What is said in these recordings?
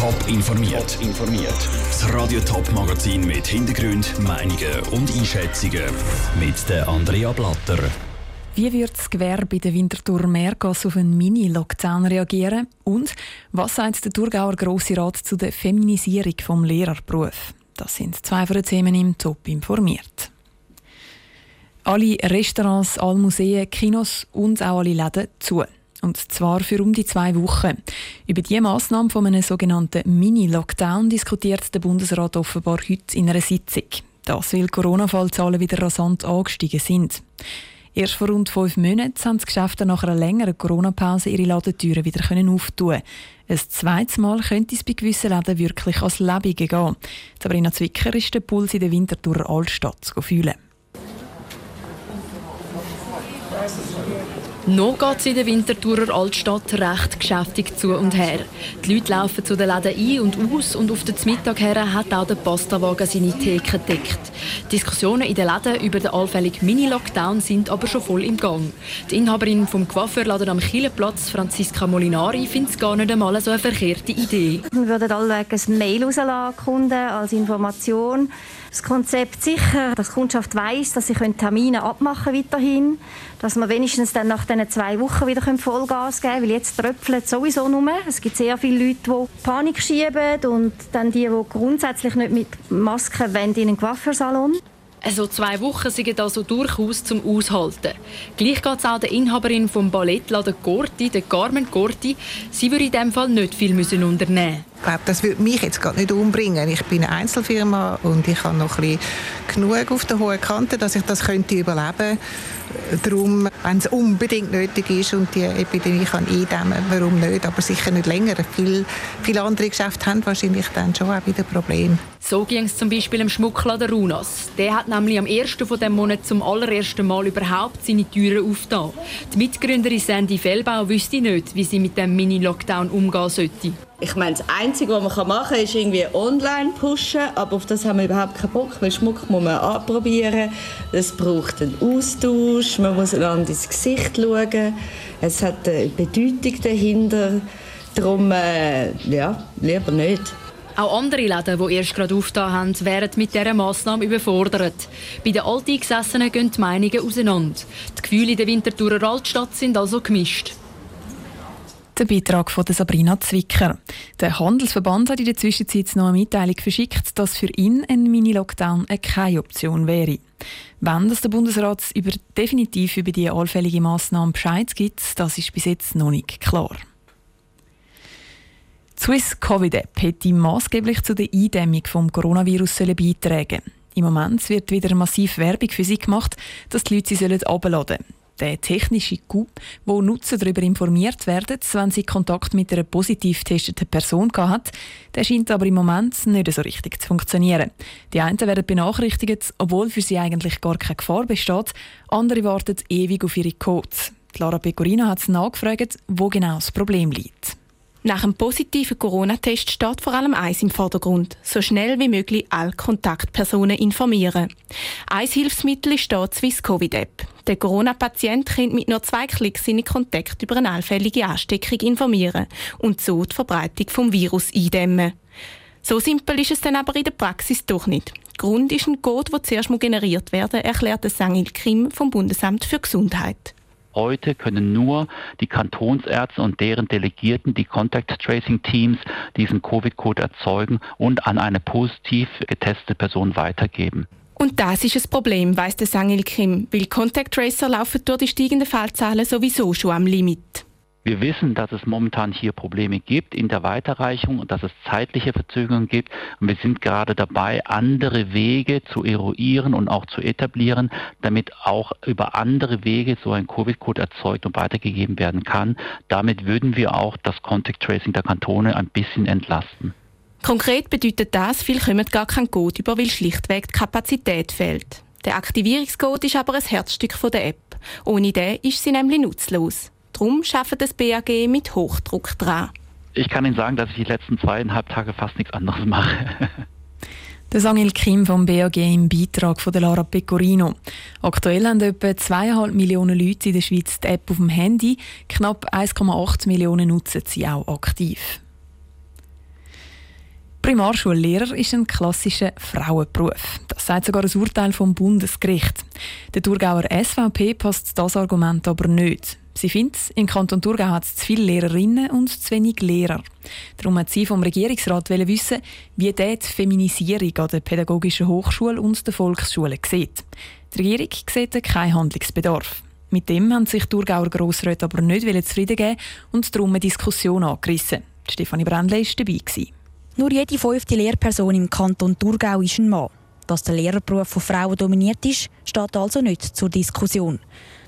Top informiert. informiert. Das Radio Top Magazin mit Hintergrund, Meinungen und Einschätzungen mit der Andrea Blatter. Wie wird das Gewerbe in der Winterthur Meergasse auf einen Mini-Lockdown reagieren? Und was sagt der Thurgauer Grosse Rat zu der Feminisierung des Lehrerberufs? Das sind zwei von den Themen im Top informiert. Alle Restaurants, alle Museen, Kinos und auch alle Läden zu. Und zwar für um die zwei Wochen. Über die Massnahme von einem sogenannten Mini-Lockdown diskutiert der Bundesrat offenbar heute in einer Sitzung. Das, weil Corona-Fallzahlen wieder rasant angestiegen sind. Erst vor rund fünf Monaten haben die Geschäfte nach einer längeren Corona-Pause ihre Ladentüren wieder auftun Ein zweites Mal könnte es bei gewissen Läden wirklich als Lebige gehen. Sabrina Zwicker ist der Puls in der Winterthurer Altstadt zu fühlen. Noch geht es in der Winterthurer Altstadt recht geschäftig zu und her. Die Leute laufen zu den Läden ein und aus und auf den Mittag her hat auch der Pastawagen seine Theke gedeckt. Diskussionen in den Läden über den allfälligen Mini-Lockdown sind aber schon voll im Gang. Die Inhaberin vom Coiffeurladen am Kielenplatz, Franziska Molinari, findet es gar nicht einmal so eine verkehrte Idee. Wir würden alle ein Mail rauslassen, Kunden, als Information. Das Konzept sicher, dass die Kundschaft weiss, dass sie Termine abmachen weiterhin, dass man wenigstens dann nach diesen zwei Wochen wieder Vollgas geben können, weil jetzt tröpfelt sowieso nur. Es gibt sehr viele Leute, die Panik schieben und dann die, die grundsätzlich nicht mit Maske wollen, in einen Coiffeursalon. Also zwei Wochen sind also durchaus zum Aushalten. Gleich geht es auch der Inhaberin vom Ballettladen Gorti, der Carmen Gorti. Sie würde in diesem Fall nicht viel müssen unternehmen ich glaube, das würde mich jetzt gerade nicht umbringen. Ich bin eine Einzelfirma und ich habe noch ein genug auf der hohen Kante, dass ich das könnte überleben Darum, wenn es unbedingt nötig ist und die Epidemie kann eindämmen, warum nicht? Aber sicher nicht länger. Viele, viele andere Geschäfte haben wahrscheinlich dann schon auch wieder Probleme. So ging es zum Beispiel im Schmuckladen Runas. Der hat nämlich am 1. von dem Monat zum allerersten Mal überhaupt seine Türen aufgetan. Die Mitgründerin Sandy Fellbau wüsste nicht, wie sie mit dem Mini-Lockdown umgehen sollte. Ich meine, das Einzige, was man machen kann, ist irgendwie online pushen, aber auf das haben wir überhaupt keinen Bock, weil Schmuck muss man anprobieren, es braucht einen Austausch, man muss einander ins Gesicht schauen, es hat eine Bedeutung dahinter, darum, äh, ja, lieber nicht. Auch andere Läden, die erst gerade aufgetan haben, wären mit dieser Massnahme überfordert. Bei den Alteingesessenen gehen die Meinungen auseinander. Die Gefühle in der Winterthurer Altstadt sind also gemischt. Der Beitrag von Sabrina Zwicker. Der Handelsverband hat in der Zwischenzeit noch eine Mitteilung verschickt, dass für ihn ein Mini-Lockdown keine Option wäre. Wenn das der Bundesrat über, definitiv über die allfällige Massnahme Bescheid gibt, das ist bis jetzt noch nicht klar. Die Swiss Covid App hätte maßgeblich zu der Eindämmung des Coronavirus beitragen Im Moment wird wieder massiv Werbung für sie gemacht, dass die Leute sie herunterladen sollen der technische Coup, wo Nutzer darüber informiert werden, wenn sie Kontakt mit einer positiv getesteten Person hat, der scheint aber im Moment nicht so richtig zu funktionieren. Die einen werden benachrichtigt, obwohl für sie eigentlich gar keine Gefahr besteht, andere warten ewig auf ihre Codes. Lara Pecorino hat nachgefragt, wo genau das Problem liegt. Nach einem positiven Corona-Test steht vor allem eins im Vordergrund: so schnell wie möglich alle Kontaktpersonen informieren. Ein Hilfsmittel ist die Swiss Covid App. Der Corona-Patient kann mit nur zwei Klicks seine Kontakte über eine allfällige Ansteckung informieren und so die Verbreitung des Virus eindämmen. So simpel ist es dann aber in der Praxis doch nicht. Grund ist ein Code, der zuerst generiert werden muss, erklärt Sangil Kim vom Bundesamt für Gesundheit. Heute können nur die Kantonsärzte und deren Delegierten, die Contact Tracing Teams, diesen Covid-Code erzeugen und an eine positiv getestete Person weitergeben. Und das ist das Problem, weiss der Sangil Kim, weil Contact Tracer laufen durch die steigenden Fallzahlen sowieso schon am Limit. Wir wissen, dass es momentan hier Probleme gibt in der Weiterreichung und dass es zeitliche Verzögerungen gibt. Und wir sind gerade dabei, andere Wege zu eruieren und auch zu etablieren, damit auch über andere Wege so ein Covid-Code erzeugt und weitergegeben werden kann. Damit würden wir auch das Contact Tracing der Kantone ein bisschen entlasten. Konkret bedeutet das, viel kommen gar kein Code über, weil schlichtweg die Kapazität fehlt. Der Aktivierungscode ist aber ein Herzstück der App. Ohne den ist sie nämlich nutzlos. Darum arbeitet das BAG mit Hochdruck dran. Ich kann Ihnen sagen, dass ich die letzten zweieinhalb Tage fast nichts anderes mache. Der Sangil Kim vom BAG im Beitrag von der Lara Pecorino. Aktuell haben etwa 2,5 Millionen Leute in der Schweiz die App auf dem Handy. Knapp 1,8 Millionen nutzen sie auch aktiv. Primarschullehrer ist ein klassischer Frauenberuf. Das sagt sogar ein Urteil vom Bundesgericht. Der Thurgauer SVP passt das Argument aber nicht. Sie findet, im Kanton Thurgau hat es zu viele Lehrerinnen und zu wenig Lehrer. Darum hat sie vom Regierungsrat wissen, wie der die Feminisierung an der Pädagogischen Hochschule und der Volksschule sieht. Die Regierung sieht keinen Handlungsbedarf. Mit dem haben sich Thurgauer Grossräte aber nicht zufrieden geben und darum eine Diskussion angerissen. Stefanie Brändle war dabei. Nur jede fünfte Lehrperson im Kanton Thurgau ist ein Mann. Dass der Lehrerberuf von Frauen dominiert ist, steht also nicht zur Diskussion.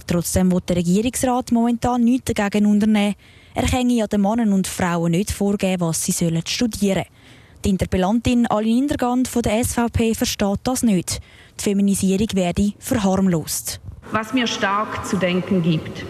Trotzdem will der Regierungsrat momentan nichts dagegen unternehmen. Er könne ja den Männern und Frauen nicht vorgeben, was sie sollen studieren Die Interpellantin Aline Indergand von der SVP versteht das nicht. Die Feminisierung werde verharmlost. Was mir stark zu denken gibt.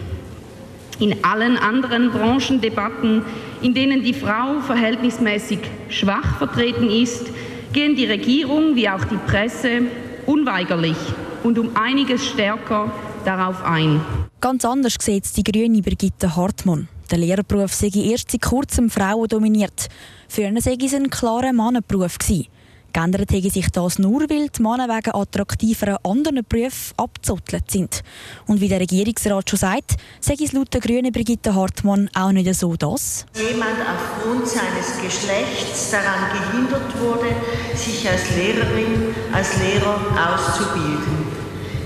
In allen anderen Branchendebatten, in denen die Frau verhältnismäßig schwach vertreten ist, gehen die Regierung wie auch die Presse unweigerlich und um einiges stärker darauf ein. Ganz anders sieht es die grüne Brigitte Hartmann. Der Lehrerberuf sei erst seit kurzem Frauen dominiert. Für ihn sei es ein klarer Mannenberuf gewesen. Geändert hätte sich das nur, weil die Männer wegen attraktiveren anderen Berufen abgezottelt sind. Und wie der Regierungsrat schon sagt, sei es laut der grünen Brigitte Hartmann auch nicht so, dass jemand aufgrund seines Geschlechts daran gehindert wurde, sich als Lehrerin, als Lehrer auszubilden.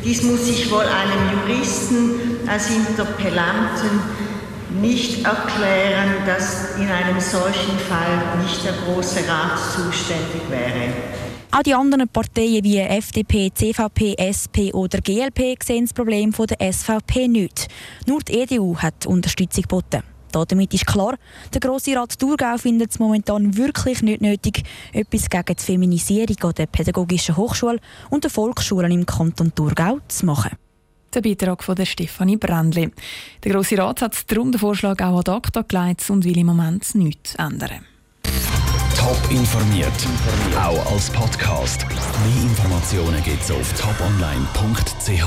Dies muss sich wohl einem Juristen als Interpellanten nicht erklären, dass in einem solchen Fall nicht der Große Rat zuständig wäre. Auch die anderen Parteien wie FDP, CVP, SP oder GLP sehen das Problem der SVP nicht. Nur die EDU hat Unterstützung geboten. Damit ist klar, der Grosse Rat Thurgau findet es momentan wirklich nicht nötig, etwas gegen die Feminisierung der Pädagogischen Hochschule und der Volksschulen im Kanton Thurgau zu machen. Der Beitrag von der Stefanie Brändli. Der Grosse Rat hat darum den Vorschlag auch ad acta gelegt und will im Moment nichts ändern. Top informiert, auch als Podcast. Mehr Informationen gibt es auf toponline.ch.